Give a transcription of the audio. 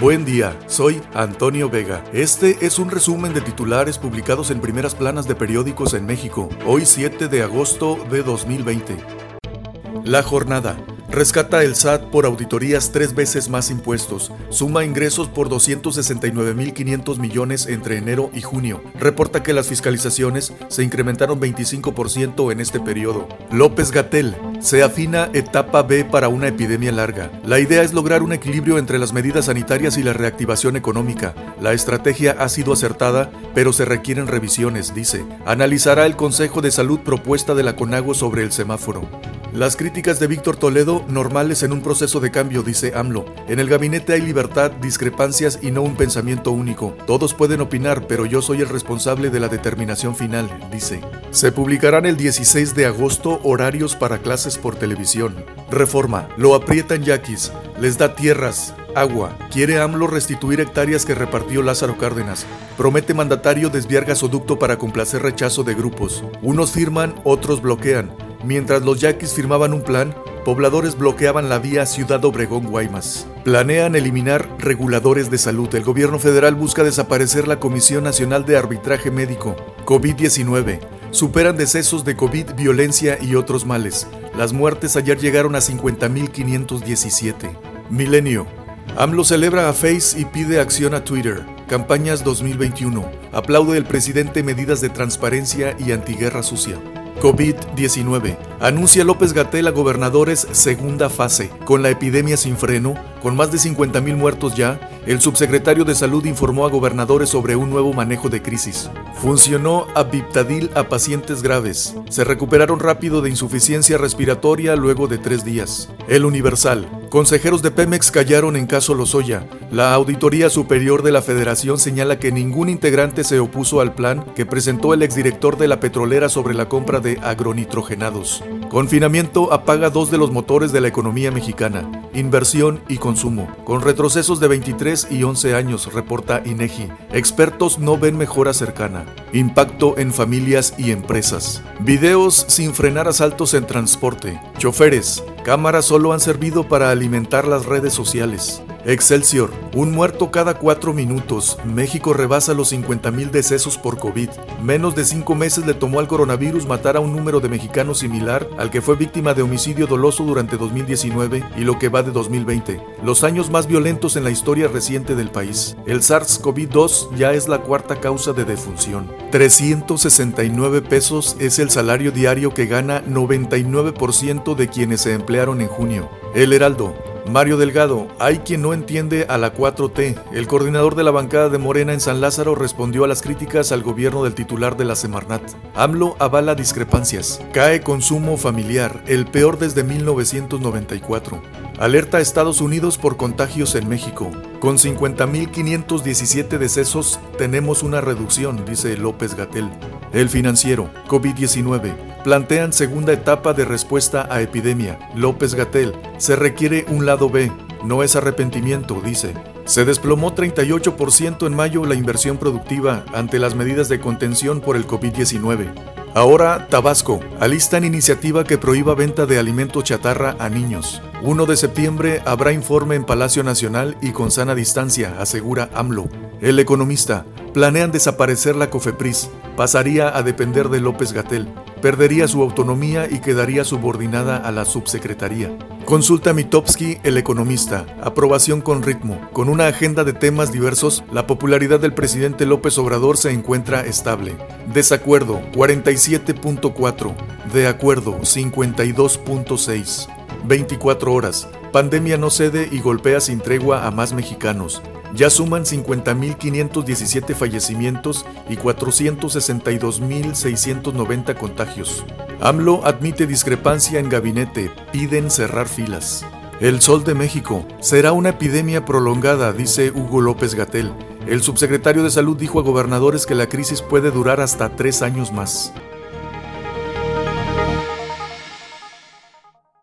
Buen día, soy Antonio Vega. Este es un resumen de titulares publicados en primeras planas de periódicos en México, hoy 7 de agosto de 2020. La jornada. Rescata el SAT por auditorías tres veces más impuestos. Suma ingresos por 269.500 millones entre enero y junio. Reporta que las fiscalizaciones se incrementaron 25% en este periodo. López Gatel. Se afina etapa B para una epidemia larga. La idea es lograr un equilibrio entre las medidas sanitarias y la reactivación económica. La estrategia ha sido acertada, pero se requieren revisiones, dice. Analizará el Consejo de Salud propuesta de la CONAGO sobre el semáforo. Las críticas de Víctor Toledo normales en un proceso de cambio, dice AMLO. En el gabinete hay libertad, discrepancias y no un pensamiento único. Todos pueden opinar, pero yo soy el responsable de la determinación final, dice. Se publicarán el 16 de agosto horarios para clases por televisión. Reforma. Lo aprietan yaquis. Les da tierras, agua. Quiere AMLO restituir hectáreas que repartió Lázaro Cárdenas. Promete mandatario desviar gasoducto para complacer rechazo de grupos. Unos firman, otros bloquean. Mientras los yaquis firmaban un plan, pobladores bloqueaban la vía Ciudad Obregón-Guaymas. Planean eliminar reguladores de salud. El gobierno federal busca desaparecer la Comisión Nacional de Arbitraje Médico. COVID-19. Superan decesos de COVID, violencia y otros males. Las muertes ayer llegaron a 50.517. Milenio. AMLO celebra a Face y pide acción a Twitter. Campañas 2021. Aplaude el presidente medidas de transparencia y antiguerra sucia. COVID-19. Anuncia López Gatel a gobernadores segunda fase. Con la epidemia sin freno, con más de 50.000 muertos ya, el subsecretario de Salud informó a gobernadores sobre un nuevo manejo de crisis. Funcionó Abiptadil a pacientes graves. Se recuperaron rápido de insuficiencia respiratoria luego de tres días. El Universal. Consejeros de Pemex callaron en caso Lozoya. La Auditoría Superior de la Federación señala que ningún integrante se opuso al plan que presentó el exdirector de la petrolera sobre la compra de agronitrogenados. Confinamiento apaga dos de los motores de la economía mexicana, inversión y consumo, con retrocesos de 23 y 11 años, reporta INEGI. Expertos no ven mejora cercana. Impacto en familias y empresas. Videos sin frenar asaltos en transporte. Choferes. Cámaras solo han servido para alimentar las redes sociales. Excelsior, un muerto cada cuatro minutos. México rebasa los 50.000 decesos por COVID. Menos de cinco meses le tomó al coronavirus matar a un número de mexicanos similar al que fue víctima de homicidio doloso durante 2019 y lo que va de 2020, los años más violentos en la historia reciente del país. El SARS-CoV-2 ya es la cuarta causa de defunción. 369 pesos es el salario diario que gana 99% de quienes se en junio. El Heraldo, Mario Delgado, hay quien no entiende a la 4T. El coordinador de la bancada de Morena en San Lázaro respondió a las críticas al gobierno del titular de la Semarnat. AMLO avala discrepancias. Cae consumo familiar, el peor desde 1994. Alerta a Estados Unidos por contagios en México. Con 50.517 decesos tenemos una reducción, dice López Gatel. El financiero, COVID-19. Plantean segunda etapa de respuesta a epidemia. López Gatel. Se requiere un lado B. No es arrepentimiento, dice. Se desplomó 38% en mayo la inversión productiva ante las medidas de contención por el COVID-19. Ahora, Tabasco, alistan iniciativa que prohíba venta de alimentos chatarra a niños. 1 de septiembre habrá informe en Palacio Nacional y con sana distancia, asegura AMLO. El economista, planean desaparecer la COFEPRIS, pasaría a depender de López Gatel, perdería su autonomía y quedaría subordinada a la subsecretaría. Consulta Mitowski, el economista, aprobación con ritmo. Con una agenda de temas diversos, la popularidad del presidente López Obrador se encuentra estable. Desacuerdo, 47.4. De acuerdo, 52.6. 24 horas. Pandemia no cede y golpea sin tregua a más mexicanos. Ya suman 50.517 fallecimientos y 462.690 contagios. AMLO admite discrepancia en gabinete, piden cerrar filas. El Sol de México será una epidemia prolongada, dice Hugo López Gatel. El subsecretario de Salud dijo a gobernadores que la crisis puede durar hasta tres años más.